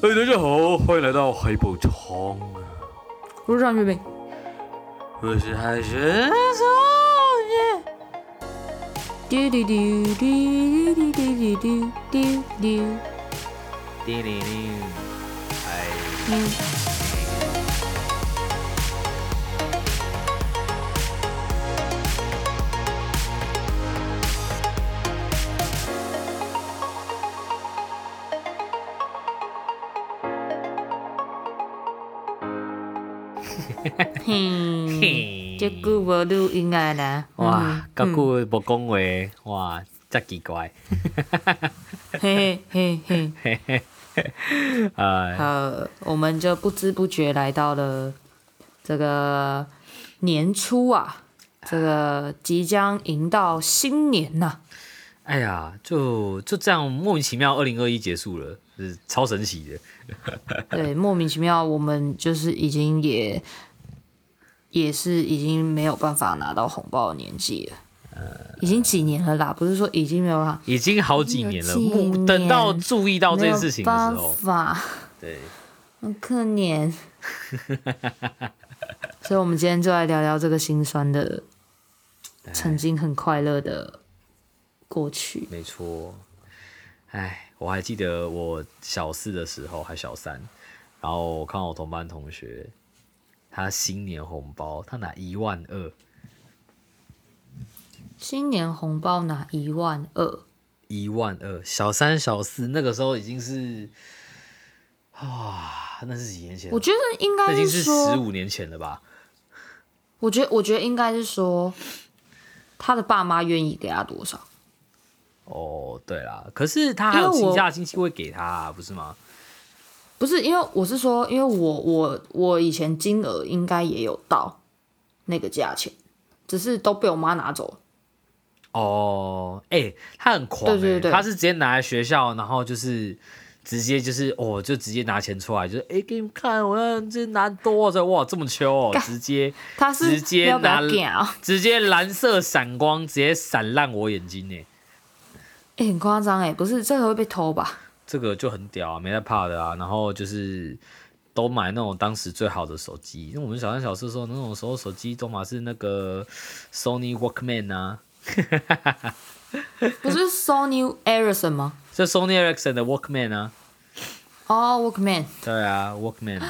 哎，大家好，欢迎来到海宝仓。我是张学兵，我是海神少爷。嘟嘟嘟嘟嘟嘟嘟嘟嘟。叮铃铃，哎。嘿，这久无录音啊啦！哇，这久无讲话，哇，真奇怪。嘿嘿嘿嘿嘿，好，我们就不知不觉来到了这个年初啊，这个即将迎到新年呐、啊。哎呀，就就这样莫名其妙，二零二一结束了，是超神奇的。对，莫名其妙，我们就是已经也。也是已经没有办法拿到红包的年纪了，呃，已经几年了啦，不是说已经没有了，已经好几年了。年等到注意到这件事情的时候，法对，很可怜。所以，我们今天就来聊聊这个心酸的，曾经很快乐的过去。没错，哎，我还记得我小四的时候，还小三，然后我看我同班同学。他新年红包，他拿一万二。新年红包拿一万二，一万二。小三、小四那个时候已经是，哇，那是几年前？我觉得应该已经是十五年前了吧。我觉得，我觉得应该是说，他的爸妈愿意给他多少？哦，对啦，可是他还有其他亲戚会给他啊，不是吗？不是，因为我是说，因为我我我以前金额应该也有到那个价钱，只是都被我妈拿走了。哦，哎、欸，他很狂、欸，对对对，他是直接拿来学校，然后就是直接就是哦，就直接拿钱出来，就是哎、欸，给你们看，我要这拿多少？哇，这么秋哦，直接他是直接拿直接蓝色闪光，直接闪烂我眼睛呢。哎、欸，很夸张哎，不是这个会被偷吧？这个就很屌啊，没在怕的啊。然后就是都买那种当时最好的手机，因为我们小三小四的时候，那种时候手机都嘛是那个 Sony Walkman 啊，不是 Sony Ericsson 吗？是 Sony Ericsson 的 Walkman 啊。哦、oh，Walkman。对啊，Walkman。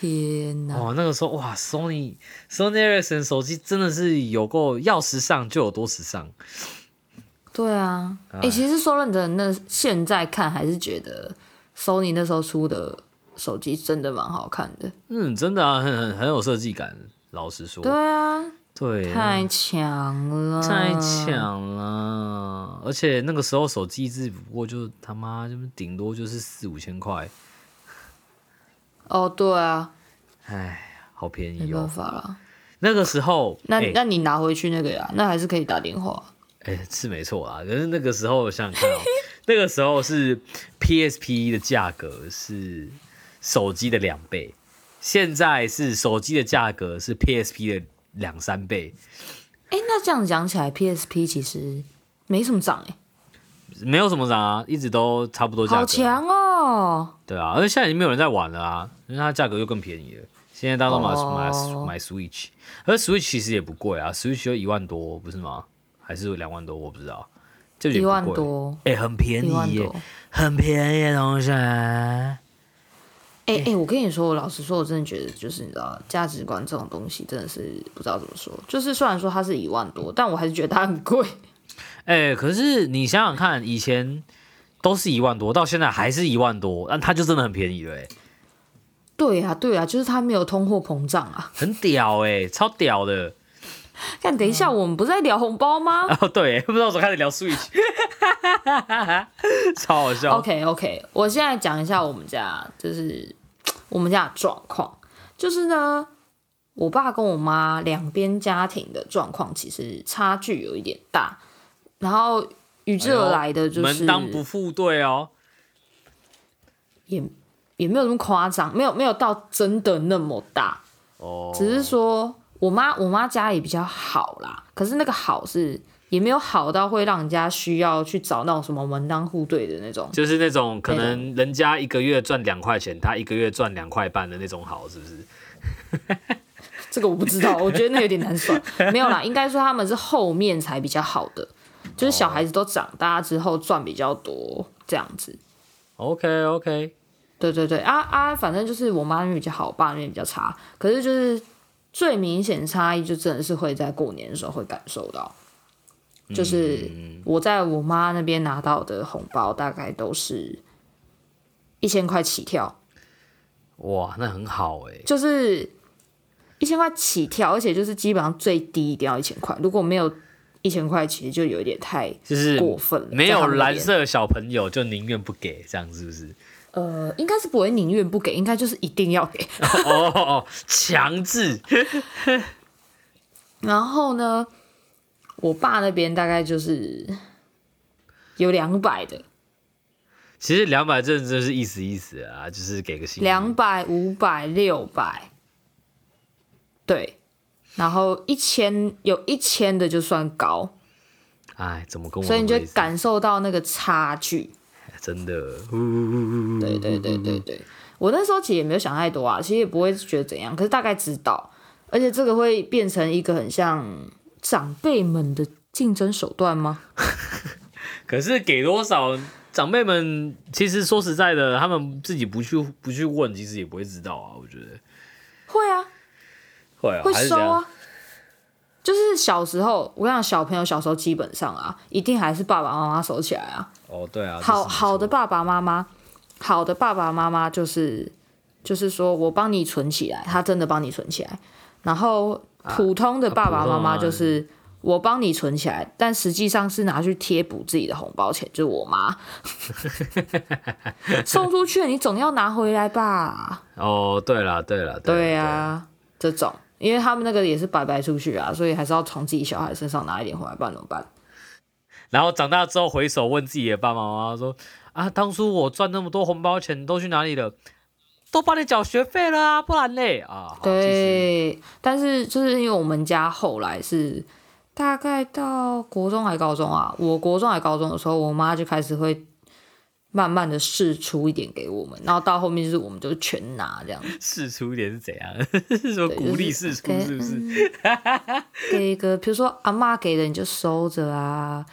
天哪！哦，那个时候哇，Sony Sony Ericsson 手机真的是有够要时尚就有多时尚。对啊，哎、欸，其实说认真，那现在看还是觉得 Sony 那时候出的手机真的蛮好看的。嗯，真的啊，很很很有设计感。老实说，对啊，对，太强了，太强了。而且那个时候手机只不过就他妈就顶多就是四五千块。哦，对啊，哎，好便宜哦，没办法了。那个时候，那、欸、那你拿回去那个呀，那还是可以打电话。哎、欸，是没错啦，可是那个时候我想想看哦，那个时候是 PSP 的价格是手机的两倍，现在是手机的价格是 PSP 的两三倍。哎、欸，那这样讲起来，PSP 其实没什么涨哎，没有什么涨啊，一直都差不多价格。好强哦！对啊，而且现在已经没有人在玩了啊，因为它价格又更便宜了。现在大家都买、oh. 买买 Switch，而 Switch 其实也不贵啊，Switch 就一万多，不是吗？还是两万多，我不知道，就一万多，哎、欸，很便宜耶，很便宜的东西。哎哎、我跟你说，我老实说，我真的觉得，就是你知道，价值观这种东西，真的是不知道怎么说。就是虽然说它是一万多，但我还是觉得它很贵。哎、欸，可是你想想看，以前都是一万多，到现在还是一万多，但它就真的很便宜了。哎，对啊，对啊，就是它没有通货膨胀啊，很屌哎，超屌的。看，等一下，我们不是在聊红包吗？哦，对，不知道怎么开始聊 Switch，超好笑。OK OK，我现在讲一下我们家，就是我们家的状况，就是呢，我爸跟我妈两边家庭的状况其实差距有一点大，然后与之而来的就是、哎、门当不户对哦，也也没有那么夸张，没有没有到真的那么大哦，只是说。我妈我妈家里比较好啦，可是那个好是也没有好到会让人家需要去找那种什么门当户对的那种，就是那种可能人家一个月赚两块钱，他一个月赚两块半的那种好，是不是？这个我不知道，我觉得那有点难算。没有啦，应该说他们是后面才比较好的，就是小孩子都长大之后赚比较多这样子。OK OK，对对对，啊啊，反正就是我妈那边比较好，我爸那边比较差。可是就是最明显差异，就真的是会在过年的时候会感受到。就是我在我妈那边拿到的红包，大概都是一千块起跳。哇，那很好哎。就是一千块起跳，而且就是基本上最低一定要一千块，如果没有一千块，其实就有一点太就是过分了。没有蓝色小朋友就宁愿不给，这样是不是？呃，应该是不会宁愿不给，应该就是一定要给。哦 哦，强制。然后呢？我爸那边大概就是有两百的，其实两百真的就是意思意思啊，就是给个心。两百、五百、六百，对，然后一千有一千的就算高，哎，怎么跟我？所以你就感受到那个差距，真的。对对对对对，我那时候其实也没有想太多啊，其实也不会觉得怎样，可是大概知道，而且这个会变成一个很像。长辈们的竞争手段吗？可是给多少，长辈们其实说实在的，他们自己不去不去问，其实也不会知道啊。我觉得会啊，会啊，会收啊。就是小时候，我讲，小朋友小时候基本上啊，一定还是爸爸妈妈收起来啊。哦，对啊，好好的爸爸妈妈，好的爸爸妈妈就是就是说我帮你存起来，他真的帮你存起来，然后。普通的爸爸妈妈就是我帮你存起来，啊、但实际上是拿去贴补自己的红包钱，就是我妈 送出去，你总要拿回来吧？哦，对了，对了，对啊，这种，因为他们那个也是白白出去啊，所以还是要从自己小孩身上拿一点回来，不然怎么办？然后长大之后回首问自己的爸爸妈妈说：“啊，当初我赚那么多红包钱都去哪里了？”都帮你缴学费了啊，不然嘞啊。对，但是就是因为我们家后来是大概到国中还高中啊，我国中还高中的时候，我妈就开始会慢慢的试出一点给我们，然后到后面就是我们就全拿这样。试出一点是怎样？是说鼓励试出是不是？就是嗯、给一个，比如说阿妈给的你就收着啊，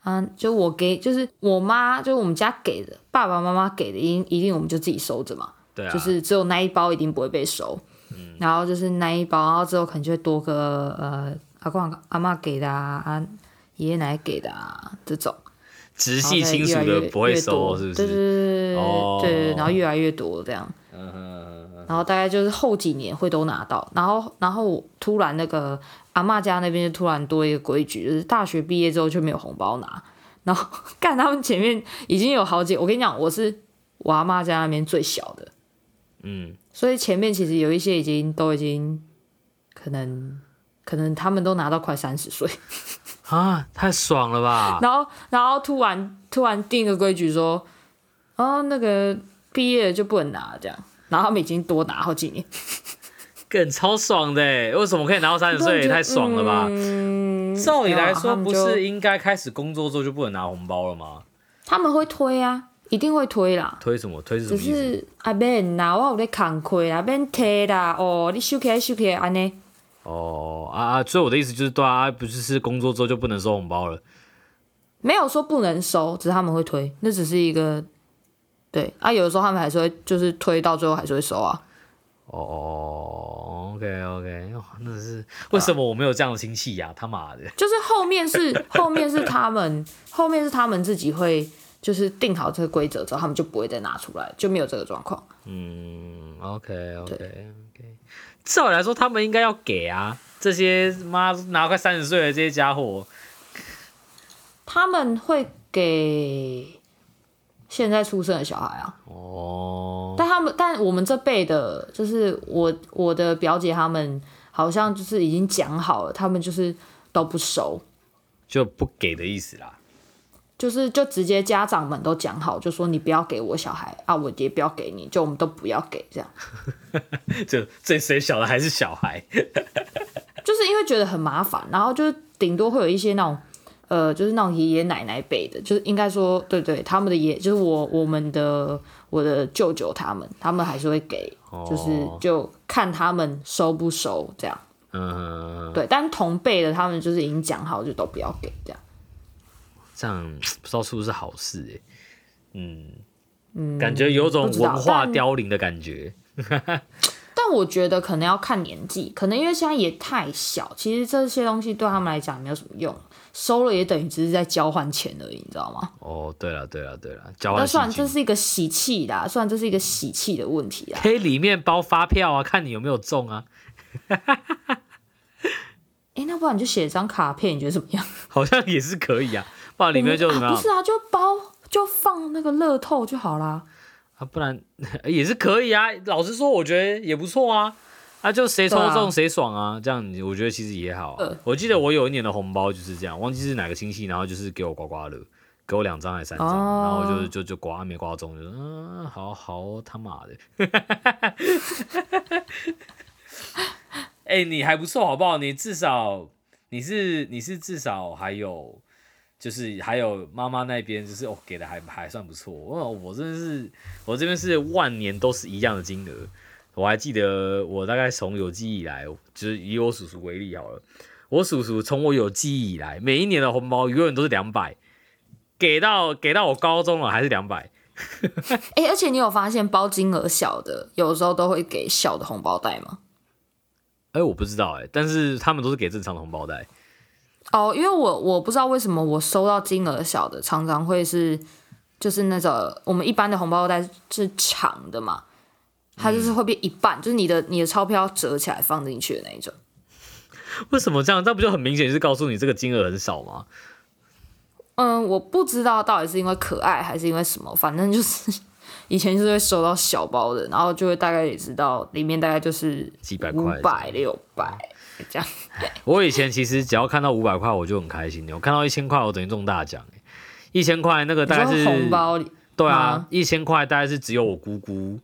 啊，就我给，就是我妈，就是我们家给的，爸爸妈妈给的，一一定我们就自己收着嘛。对啊，就是只有那一包一定不会被收，嗯，然后就是那一包，然后之后可能就会多个呃阿公阿妈给的啊，啊爷爷奶奶给的啊这种，直系亲属的不会收，是不是？对对对、对、对，然后越来越多这样，然后大概就是后几年会都拿到，然后然后突然那个阿妈家那边就突然多一个规矩，就是大学毕业之后就没有红包拿，然后看他们前面已经有好几，我跟你讲，我是我阿妈家那边最小的。嗯，所以前面其实有一些已经都已经可能可能他们都拿到快三十岁啊，太爽了吧！然后然后突然突然定个规矩说，哦，那个毕业了就不能拿这样，然后他们已经多拿好几年，更超爽的，为什么可以拿到三十岁？也太爽了吧！嗯，照理来说不是应该开始工作之后就不能拿红包了吗？他们会推啊。一定会推啦，推什么？推什么？就是啊，免啦，我有在扛亏啦，免提啦。哦，你收起来，收起来，安尼。哦啊啊！所以我的意思就是，对啊，不是是工作之后就不能收红包了？没有说不能收，只是他们会推，那只是一个对啊。有的时候他们还是会，就是推到最后还是会收啊。哦，OK OK，那是为什么我没有这样的亲戚呀？他妈的！就是后面是 后面是他们，后面是他们自己会。就是定好这个规则之后，他们就不会再拿出来，就没有这个状况。嗯，OK OK OK。照理来说，他们应该要给啊，这些妈拿快三十岁的这些家伙，他们会给现在出生的小孩啊。哦。但他们，但我们这辈的，就是我我的表姐他们，好像就是已经讲好了，他们就是都不收，就不给的意思啦。就是就直接家长们都讲好，就说你不要给我小孩啊，我也不要给你，就我们都不要给这样。就最谁小的还是小孩，就是因为觉得很麻烦，然后就是顶多会有一些那种呃，就是那种爷爷奶奶辈的，就是应该说，对对，他们的爷，就是我我们的我的舅舅他们，他们还是会给，哦、就是就看他们收不收这样。嗯，对，但同辈的他们就是已经讲好，就都不要给这样。这样 不知道是不是好事哎、欸？嗯嗯，感觉有种文化凋零的感觉。但我觉得可能要看年纪，可能因为现在也太小，其实这些东西对他们来讲没有什么用，收了也等于只是在交换钱而已，你知道吗？哦，对了对了对了，交换。那算这是一个喜气啦，算这是一个喜气的问题啊。可以里面包发票啊，看你有没有中啊。哎、欸，那不然你就写一张卡片，你觉得怎么样？好像也是可以啊，不然里面就怎么？不是啊，就包就放那个乐透就好啦。啊，不然也是可以啊。老实说，我觉得也不错啊。啊，就谁抽中谁爽啊，这样我觉得其实也好、啊呃。我记得我有一年的红包就是这样，忘记是哪个亲戚，然后就是给我刮刮乐，给我两张还是三张、哦，然后就就就刮没刮中，就嗯，好好他妈的。哎、欸，你还不错，好不好？你至少你是你是至少还有，就是还有妈妈那边，就是哦给的还还算不错。我我真的是我这边是万年都是一样的金额。我还记得我大概从有记忆以来，就是以我叔叔为例好了，我叔叔从我有记忆以来，每一年的红包永远都是两百，给到给到我高中了还是两百。哎、欸，而且你有发现包金额小的，有时候都会给小的红包袋吗？哎、欸，我不知道哎、欸，但是他们都是给正常的红包袋。哦，因为我我不知道为什么我收到金额小的，常常会是就是那种我们一般的红包袋是长的嘛，它就是会变一半，嗯、就是你的你的钞票折起来放进去的那一种。为什么这样？这不就很明显是告诉你这个金额很少吗？嗯，我不知道到底是因为可爱还是因为什么，反正就是。以前就是会收到小包的，然后就会大概也知道里面大概就是几百块、五百、六百这样。我以前其实只要看到五百块我就很开心，我看到一千块我等于中大奖。一千块那个大概是红包，对啊，一千块大概是只有我姑姑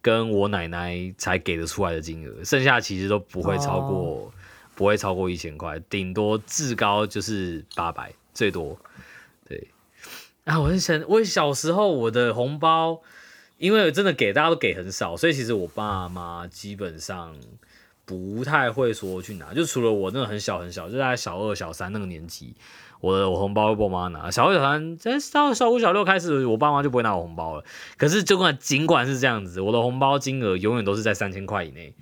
跟我奶奶才给得出来的金额，剩下其实都不会超过，哦、不会超过一千块，顶多至高就是八百，最多。对啊，我很想，我小时候我的红包。因为真的给大家都给很少，所以其实我爸妈基本上不太会说去拿，就除了我那个很小很小，就在小二小三那个年纪，我的我红包会被我妈拿。小二小三，在到小五小六开始，我爸妈就不会拿我红包了。可是就管尽管是这样子，我的红包金额永远都是在三千块以内，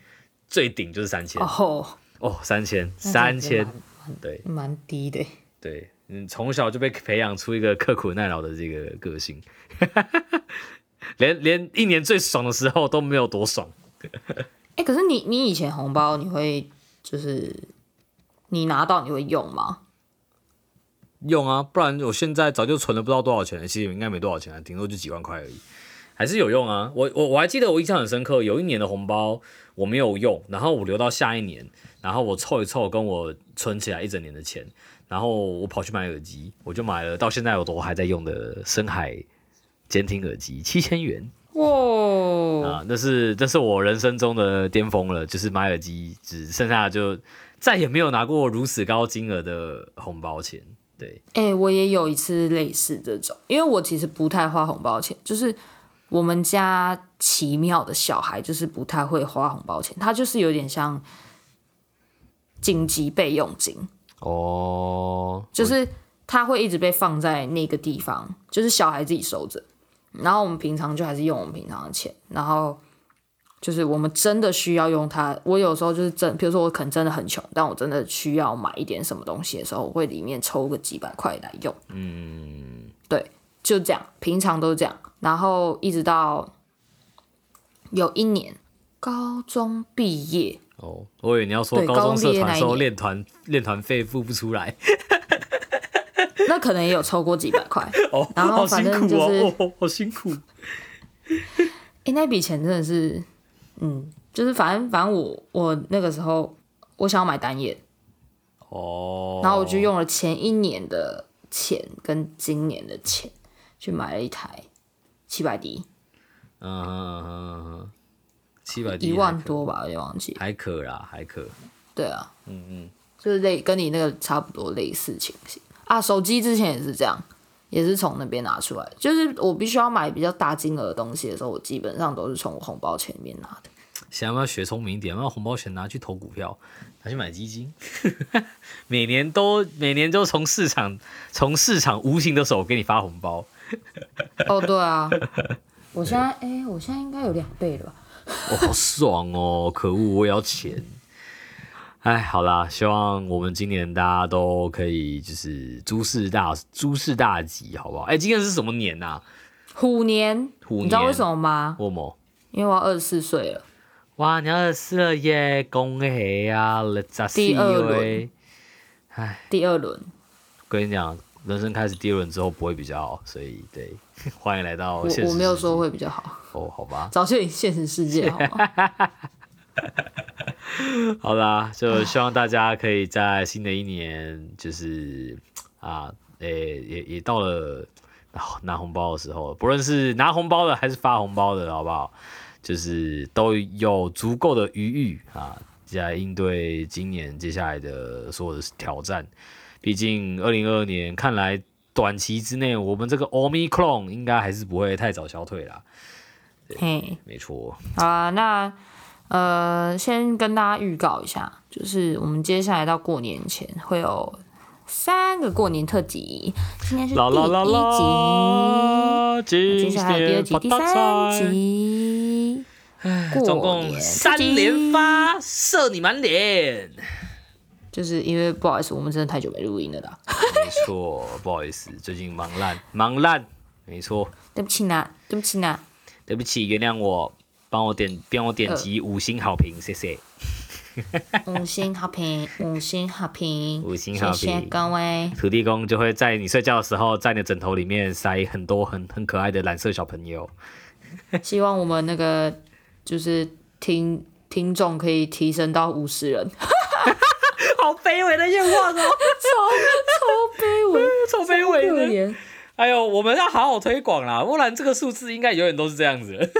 最顶就是三千。哦哦，三千三千，对，蛮低的。对，嗯，从小就被培养出一个刻苦耐劳的这个个性。连连一年最爽的时候都没有多爽。哎、欸，可是你你以前红包你会就是你拿到你会用吗？用啊，不然我现在早就存了不知道多少钱了，其实应该没多少钱，顶多就几万块而已，还是有用啊。我我我还记得我印象很深刻，有一年的红包我没有用，然后我留到下一年，然后我凑一凑跟我存起来一整年的钱，然后我跑去买耳机，我就买了到现在我都还在用的深海。监听耳机七千元哇、哦！啊，那是那是我人生中的巅峰了，就是买耳机，只剩下就再也没有拿过如此高金额的红包钱。对，哎、欸，我也有一次类似这种，因为我其实不太花红包钱，就是我们家奇妙的小孩就是不太会花红包钱，他就是有点像紧急备用金哦，就是他会一直被放在那个地方，就是小孩自己收着。然后我们平常就还是用我们平常的钱，然后就是我们真的需要用它。我有时候就是真，比如说我可能真的很穷，但我真的需要买一点什么东西的时候，我会里面抽个几百块来用。嗯，对，就这样，平常都是这样。然后一直到有一年高中毕业哦，我以为你要说高中社团时候练团练团费付不出来。那可能也有抽过几百块，哦，然后反正就是好辛苦，哦，好辛苦。哎、欸，那笔钱真的是，嗯，就是反正反正我我那个时候我想要买单眼，哦，然后我就用了前一年的钱跟今年的钱去买了一台七百 D，嗯哼哼哼，七百 D 一万多吧，我也忘记，还可啦，还可。对啊，嗯嗯，就是类跟你那个差不多类似情形。啊，手机之前也是这样，也是从那边拿出来。就是我必须要买比较大金额的东西的时候，我基本上都是从我红包钱里面拿的。想要不要学聪明一点，把红包钱拿去投股票，拿去买基金，每年都每年都从市场从市场无形的手给你发红包。哦，对啊，我现在哎、欸，我现在应该有两倍了吧？哦，好爽哦！可恶，我也要钱。哎，好啦，希望我们今年大家都可以就是诸事大诸事大吉，好不好？哎，今年是什么年呐、啊？虎年。虎年。你知道为什么吗？为什么？因为我要二十四岁了。哇，你二十四了耶！恭喜啊！第二轮。哎，第二轮。跟你讲，人生开始第二轮之后不会比较好，所以对，欢迎来到现实世界。我，我没有说会比较好。哦，好吧。早就已现实世界好吗？好啦，就希望大家可以在新的一年，就是啊，诶、欸，也也到了拿红包的时候，不论是拿红包的还是发红包的，好不好？就是都有足够的余裕啊，来应对今年接下来的所有的挑战。毕竟二零二二年看来短期之内，我们这个 Omicron 应该还是不会太早消退啦。嘿，没错。好啊，那。呃，先跟大家预告一下，就是我们接下来到过年前会有三个过年特辑，今天是第一集，啦啦啦啦接下来有第二集、第三集，总共三连发，射你满脸。就是因为不好意思，我们真的太久没录音了啦。没错，不好意思，最近忙烂，忙烂，没错。对不起啦，对不起啦，对不起，原谅我。帮我点，帮我点击五星好评，谢谢。五星好评，五星好评，五星好评，谢谢各位。土地公就会在你睡觉的时候，在你的枕头里面塞很多 很很可爱的蓝色小朋友。希望我们那个就是听听众可以提升到五十人。好卑微的愿望哦，超超卑微，超卑微的。哎呦，我们要好好推广啦，不然这个数字应该永远都是这样子。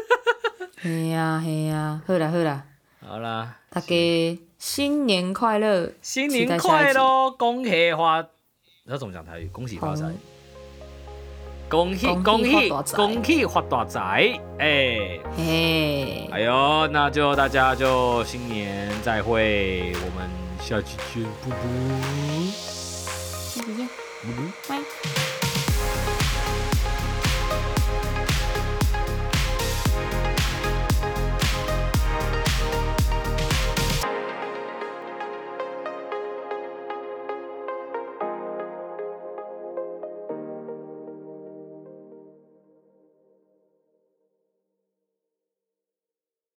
嘿啊嘿啊，好啦好啦，好啦，大家新年快乐，新年快乐，恭喜发，那怎么讲台语？恭喜发财，恭喜恭喜恭喜发大财，哎，嘿，哎呦，那就大家就新年再会，我们下期见，啵啵，下期见，啵啵，拜。